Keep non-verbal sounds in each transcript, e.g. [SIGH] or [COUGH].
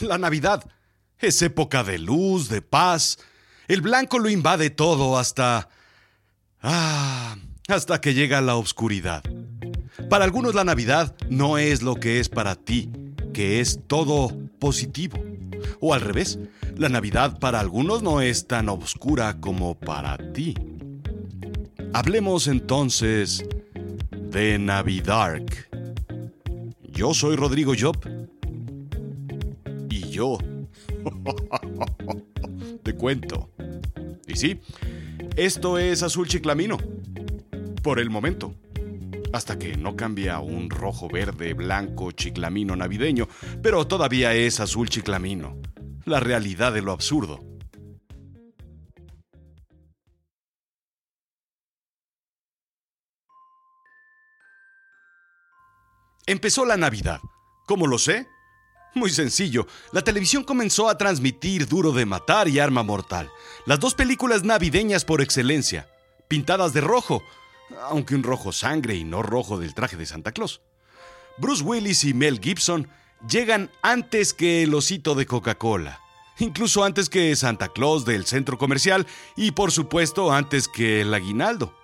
La Navidad es época de luz, de paz. El blanco lo invade todo hasta... Ah, hasta que llega la oscuridad. Para algunos la Navidad no es lo que es para ti, que es todo positivo. O al revés, la Navidad para algunos no es tan oscura como para ti. Hablemos entonces de Navidark. Yo soy Rodrigo Job. Yo. [LAUGHS] Te cuento. Y sí, esto es azul chiclamino. Por el momento. Hasta que no cambia un rojo, verde, blanco, chiclamino navideño, pero todavía es azul chiclamino. La realidad de lo absurdo. Empezó la Navidad. ¿Cómo lo sé? Muy sencillo. La televisión comenzó a transmitir Duro de Matar y Arma Mortal, las dos películas navideñas por excelencia, pintadas de rojo, aunque un rojo sangre y no rojo del traje de Santa Claus. Bruce Willis y Mel Gibson llegan antes que el osito de Coca-Cola, incluso antes que Santa Claus del centro comercial y por supuesto antes que el aguinaldo.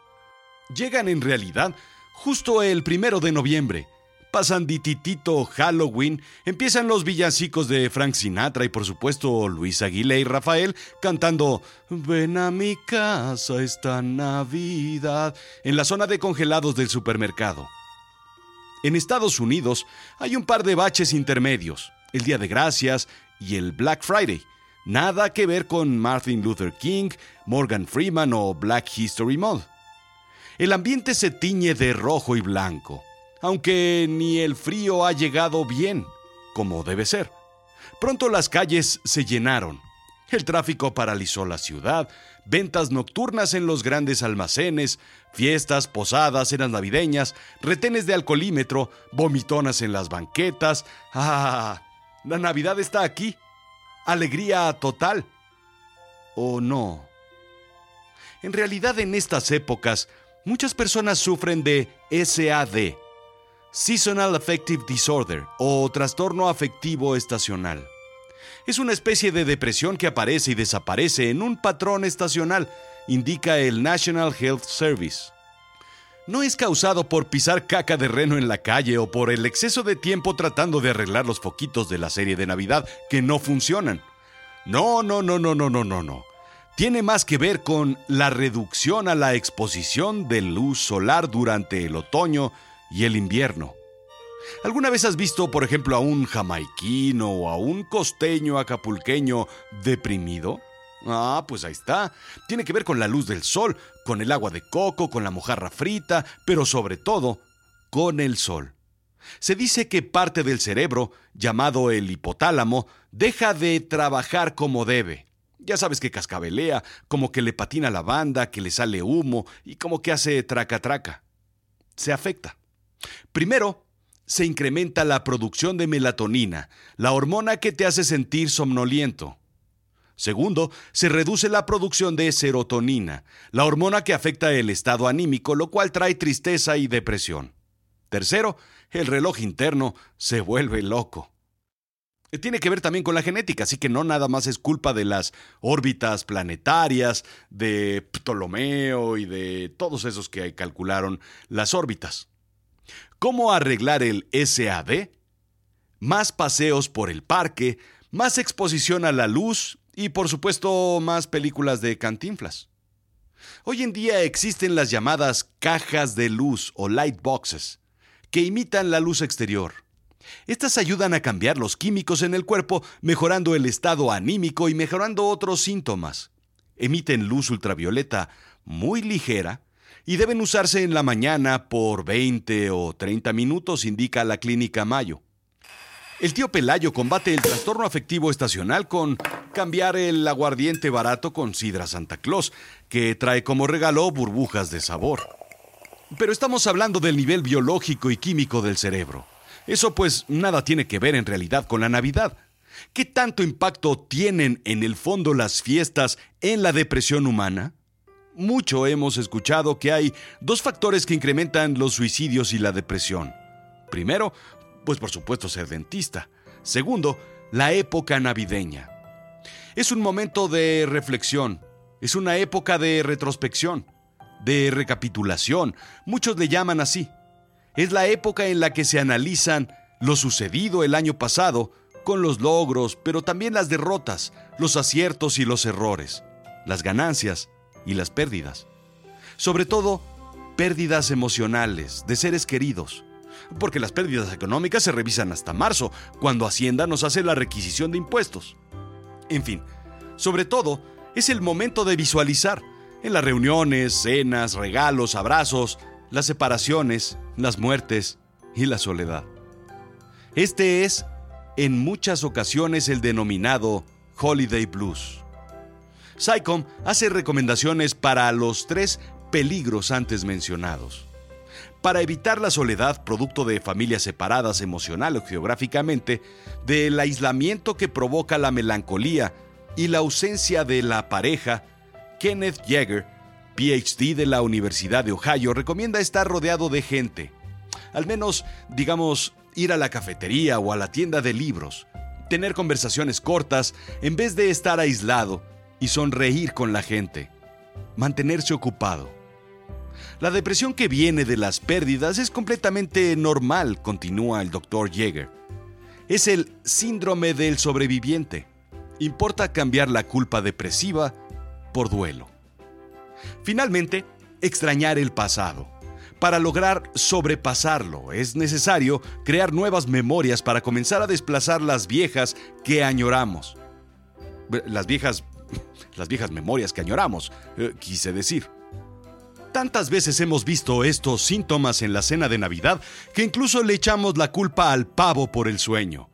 Llegan en realidad justo el primero de noviembre, pasan dititito Halloween, empiezan los villancicos de Frank Sinatra y por supuesto Luis Aguilé y Rafael cantando Ven a mi casa esta Navidad en la zona de congelados del supermercado. En Estados Unidos hay un par de baches intermedios, el Día de Gracias y el Black Friday. Nada que ver con Martin Luther King, Morgan Freeman o Black History Month. El ambiente se tiñe de rojo y blanco aunque ni el frío ha llegado bien, como debe ser. Pronto las calles se llenaron. El tráfico paralizó la ciudad, ventas nocturnas en los grandes almacenes, fiestas, posadas, cenas navideñas, retenes de alcoholímetro, vomitonas en las banquetas. ¡Ah! La Navidad está aquí. Alegría total. ¿O no? En realidad en estas épocas, muchas personas sufren de SAD, Seasonal Affective Disorder o trastorno afectivo estacional. Es una especie de depresión que aparece y desaparece en un patrón estacional, indica el National Health Service. No es causado por pisar caca de reno en la calle o por el exceso de tiempo tratando de arreglar los foquitos de la serie de Navidad que no funcionan. No, no, no, no, no, no, no, no. Tiene más que ver con la reducción a la exposición de luz solar durante el otoño y el invierno. ¿Alguna vez has visto, por ejemplo, a un jamaiquino o a un costeño acapulqueño deprimido? Ah, pues ahí está. Tiene que ver con la luz del sol, con el agua de coco, con la mojarra frita, pero sobre todo, con el sol. Se dice que parte del cerebro, llamado el hipotálamo, deja de trabajar como debe. Ya sabes que cascabelea, como que le patina la banda, que le sale humo y como que hace traca traca. Se afecta. Primero, se incrementa la producción de melatonina, la hormona que te hace sentir somnoliento. Segundo, se reduce la producción de serotonina, la hormona que afecta el estado anímico, lo cual trae tristeza y depresión. Tercero, el reloj interno se vuelve loco. Tiene que ver también con la genética, así que no nada más es culpa de las órbitas planetarias, de Ptolomeo y de todos esos que calcularon las órbitas. ¿Cómo arreglar el SAD? Más paseos por el parque, más exposición a la luz y por supuesto más películas de cantinflas. Hoy en día existen las llamadas cajas de luz o light boxes, que imitan la luz exterior. Estas ayudan a cambiar los químicos en el cuerpo, mejorando el estado anímico y mejorando otros síntomas. Emiten luz ultravioleta muy ligera y deben usarse en la mañana por 20 o 30 minutos, indica la clínica Mayo. El tío Pelayo combate el trastorno afectivo estacional con cambiar el aguardiente barato con sidra Santa Claus, que trae como regalo burbujas de sabor. Pero estamos hablando del nivel biológico y químico del cerebro. Eso pues nada tiene que ver en realidad con la Navidad. ¿Qué tanto impacto tienen en el fondo las fiestas en la depresión humana? Mucho hemos escuchado que hay dos factores que incrementan los suicidios y la depresión. Primero, pues por supuesto ser dentista. Segundo, la época navideña. Es un momento de reflexión, es una época de retrospección, de recapitulación, muchos le llaman así. Es la época en la que se analizan lo sucedido el año pasado con los logros, pero también las derrotas, los aciertos y los errores, las ganancias y las pérdidas. Sobre todo, pérdidas emocionales de seres queridos, porque las pérdidas económicas se revisan hasta marzo, cuando Hacienda nos hace la requisición de impuestos. En fin, sobre todo, es el momento de visualizar, en las reuniones, cenas, regalos, abrazos, las separaciones, las muertes y la soledad. Este es, en muchas ocasiones, el denominado Holiday Blues. SciComm hace recomendaciones para los tres peligros antes mencionados para evitar la soledad producto de familias separadas emocional o geográficamente, del aislamiento que provoca la melancolía y la ausencia de la pareja, Kenneth Yeager, PhD de la Universidad de Ohio, recomienda estar rodeado de gente. Al menos, digamos, ir a la cafetería o a la tienda de libros, tener conversaciones cortas en vez de estar aislado y sonreír con la gente, mantenerse ocupado. La depresión que viene de las pérdidas es completamente normal, continúa el doctor Jäger. Es el síndrome del sobreviviente. Importa cambiar la culpa depresiva por duelo. Finalmente, extrañar el pasado. Para lograr sobrepasarlo es necesario crear nuevas memorias para comenzar a desplazar las viejas que añoramos. Las viejas [LAUGHS] las viejas memorias que añoramos, eh, quise decir. Tantas veces hemos visto estos síntomas en la cena de Navidad que incluso le echamos la culpa al pavo por el sueño.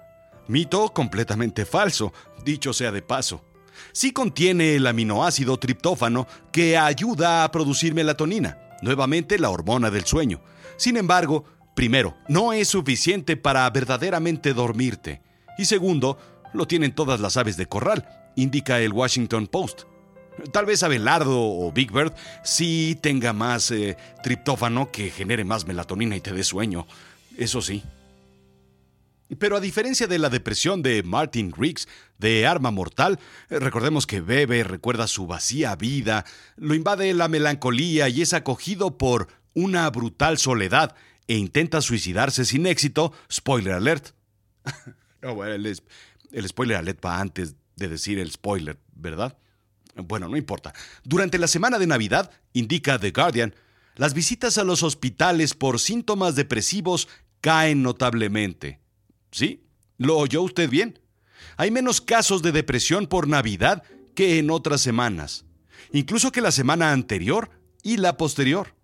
Mito completamente falso, dicho sea de paso. Sí contiene el aminoácido triptófano que ayuda a producir melatonina, nuevamente la hormona del sueño. Sin embargo, primero, no es suficiente para verdaderamente dormirte. Y segundo, lo tienen todas las aves de corral, indica el Washington Post. Tal vez Abelardo o Big Bird sí tenga más eh, triptófano que genere más melatonina y te dé sueño. Eso sí. Pero a diferencia de la depresión de Martin Riggs de Arma Mortal, eh, recordemos que bebe, recuerda su vacía vida, lo invade la melancolía y es acogido por una brutal soledad e intenta suicidarse sin éxito. Spoiler alert. [LAUGHS] no, bueno, el, el spoiler alert va antes de decir el spoiler, ¿verdad? Bueno, no importa. Durante la semana de Navidad, indica The Guardian, las visitas a los hospitales por síntomas depresivos caen notablemente. ¿Sí? ¿Lo oyó usted bien? Hay menos casos de depresión por Navidad que en otras semanas, incluso que la semana anterior y la posterior.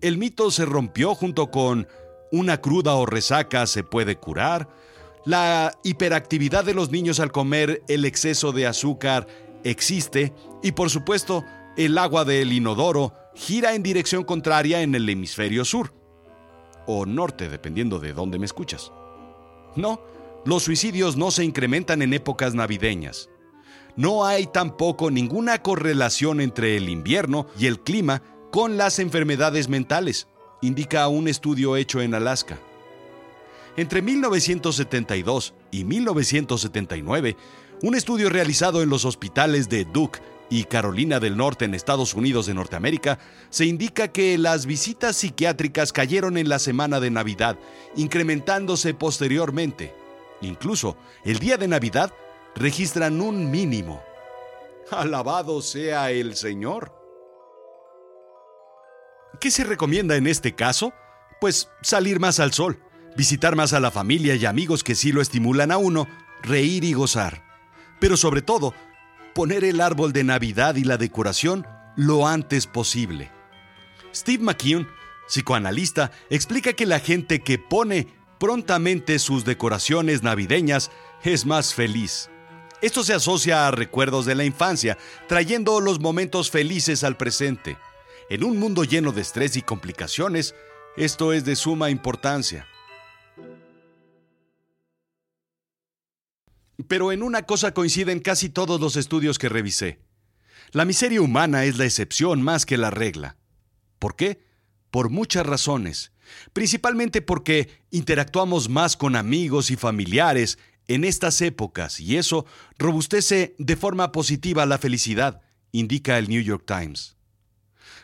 El mito se rompió junto con una cruda o resaca se puede curar, la hiperactividad de los niños al comer el exceso de azúcar existe y por supuesto el agua del inodoro gira en dirección contraria en el hemisferio sur o norte, dependiendo de dónde me escuchas. No, los suicidios no se incrementan en épocas navideñas. No hay tampoco ninguna correlación entre el invierno y el clima con las enfermedades mentales, indica un estudio hecho en Alaska. Entre 1972 y 1979, un estudio realizado en los hospitales de Duke y Carolina del Norte en Estados Unidos de Norteamérica, se indica que las visitas psiquiátricas cayeron en la semana de Navidad, incrementándose posteriormente. Incluso el día de Navidad registran un mínimo. Alabado sea el Señor. ¿Qué se recomienda en este caso? Pues salir más al sol, visitar más a la familia y amigos que sí lo estimulan a uno, reír y gozar pero sobre todo, poner el árbol de Navidad y la decoración lo antes posible. Steve McKeown, psicoanalista, explica que la gente que pone prontamente sus decoraciones navideñas es más feliz. Esto se asocia a recuerdos de la infancia, trayendo los momentos felices al presente. En un mundo lleno de estrés y complicaciones, esto es de suma importancia. Pero en una cosa coinciden casi todos los estudios que revisé. La miseria humana es la excepción más que la regla. ¿Por qué? Por muchas razones. Principalmente porque interactuamos más con amigos y familiares en estas épocas y eso robustece de forma positiva la felicidad, indica el New York Times.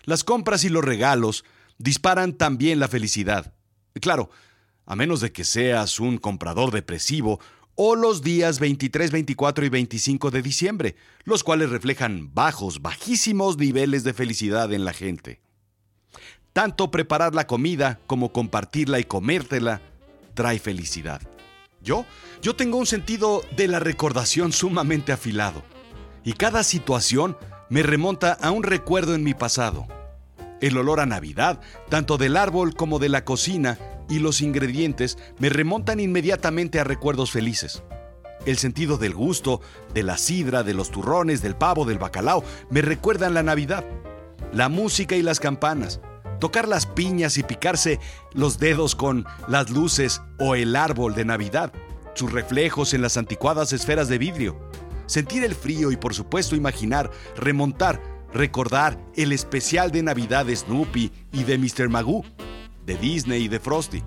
Las compras y los regalos disparan también la felicidad. Claro, a menos de que seas un comprador depresivo o los días 23, 24 y 25 de diciembre, los cuales reflejan bajos, bajísimos niveles de felicidad en la gente. Tanto preparar la comida como compartirla y comértela trae felicidad. Yo, yo tengo un sentido de la recordación sumamente afilado, y cada situación me remonta a un recuerdo en mi pasado. El olor a Navidad, tanto del árbol como de la cocina, y los ingredientes me remontan inmediatamente a recuerdos felices. El sentido del gusto, de la sidra, de los turrones, del pavo, del bacalao, me recuerdan la Navidad. La música y las campanas, tocar las piñas y picarse los dedos con las luces o el árbol de Navidad, sus reflejos en las anticuadas esferas de vidrio, sentir el frío y por supuesto imaginar, remontar, recordar el especial de Navidad de Snoopy y de Mr. Magoo, de Disney y de Frosty,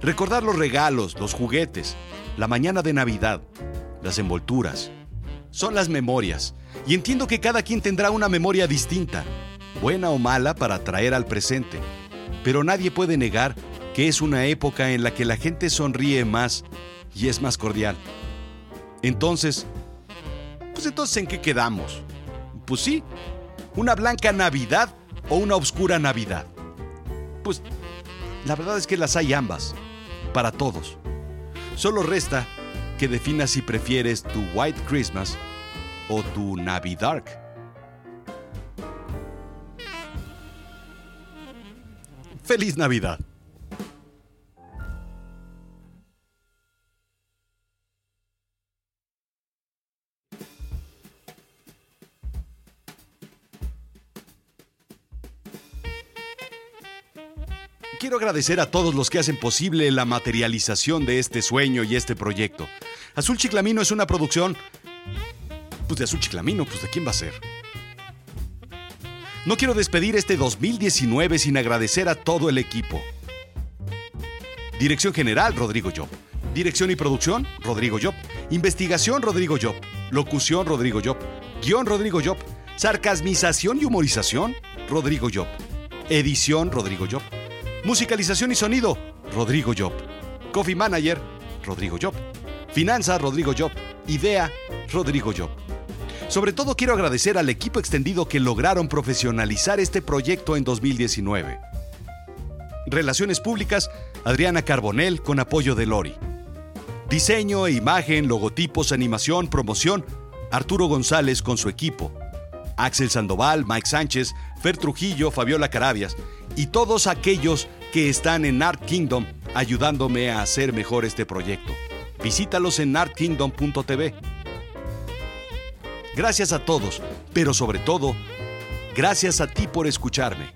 recordar los regalos, los juguetes, la mañana de Navidad, las envolturas. Son las memorias, y entiendo que cada quien tendrá una memoria distinta, buena o mala para traer al presente, pero nadie puede negar que es una época en la que la gente sonríe más y es más cordial. Entonces, pues entonces ¿en qué quedamos? Pues sí, una blanca Navidad o una oscura Navidad. Pues la verdad es que las hay ambas, para todos. Solo resta que definas si prefieres tu White Christmas o tu Navidark. ¡Feliz Navidad! Quiero agradecer a todos los que hacen posible la materialización de este sueño y este proyecto. Azul Chiclamino es una producción... Pues de Azul Chiclamino, pues de quién va a ser. No quiero despedir este 2019 sin agradecer a todo el equipo. Dirección General, Rodrigo Job. Dirección y producción, Rodrigo Job. Investigación, Rodrigo Job. Locución, Rodrigo Job. Guión, Rodrigo Job. Sarcasmización y humorización, Rodrigo Job. Edición, Rodrigo Job. Musicalización y sonido, Rodrigo Job. Coffee Manager, Rodrigo Job. Finanzas, Rodrigo Job. Idea, Rodrigo Job. Sobre todo quiero agradecer al equipo extendido que lograron profesionalizar este proyecto en 2019. Relaciones Públicas, Adriana Carbonell con apoyo de Lori. Diseño e imagen, logotipos, animación, promoción, Arturo González con su equipo. Axel Sandoval, Mike Sánchez, Fer Trujillo, Fabiola Carabias y todos aquellos que están en Art Kingdom ayudándome a hacer mejor este proyecto. Visítalos en artkingdom.tv. Gracias a todos, pero sobre todo, gracias a ti por escucharme.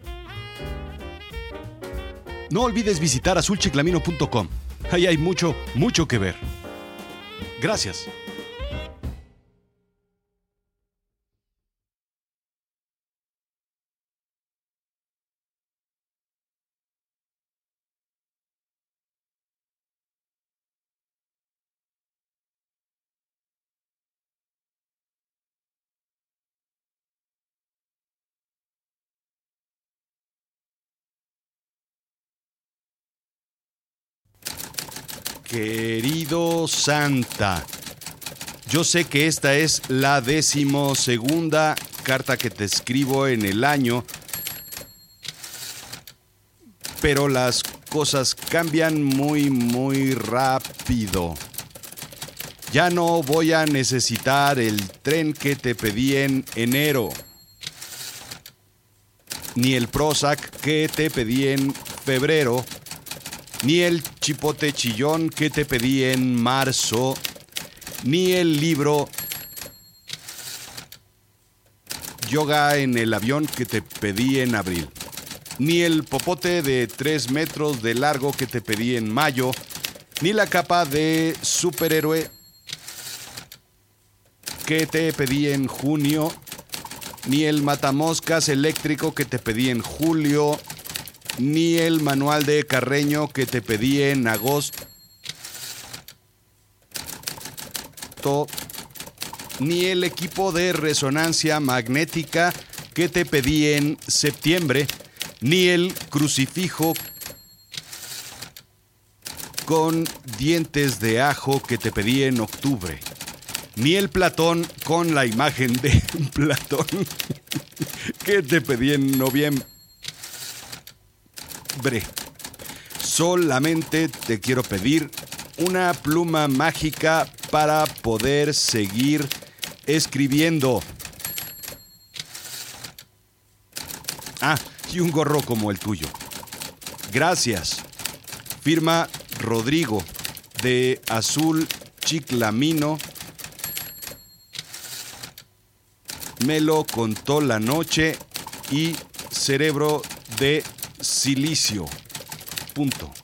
No olvides visitar azulchiclamino.com. Ahí hay mucho, mucho que ver. Gracias. Querido Santa, yo sé que esta es la decimosegunda carta que te escribo en el año, pero las cosas cambian muy, muy rápido. Ya no voy a necesitar el tren que te pedí en enero, ni el Prozac que te pedí en febrero ni el chipote chillón que te pedí en marzo, ni el libro Yoga en el avión que te pedí en abril, ni el popote de 3 metros de largo que te pedí en mayo, ni la capa de superhéroe que te pedí en junio, ni el matamoscas eléctrico que te pedí en julio, ni el manual de Carreño que te pedí en agosto. ni el equipo de resonancia magnética que te pedí en septiembre, ni el crucifijo con dientes de ajo que te pedí en octubre, ni el Platón con la imagen de [LAUGHS] Platón que te pedí en noviembre. Solamente te quiero pedir una pluma mágica para poder seguir escribiendo. Ah, y un gorro como el tuyo. Gracias. Firma Rodrigo de Azul Chiclamino. Me lo contó la noche y cerebro de silicio. Punto.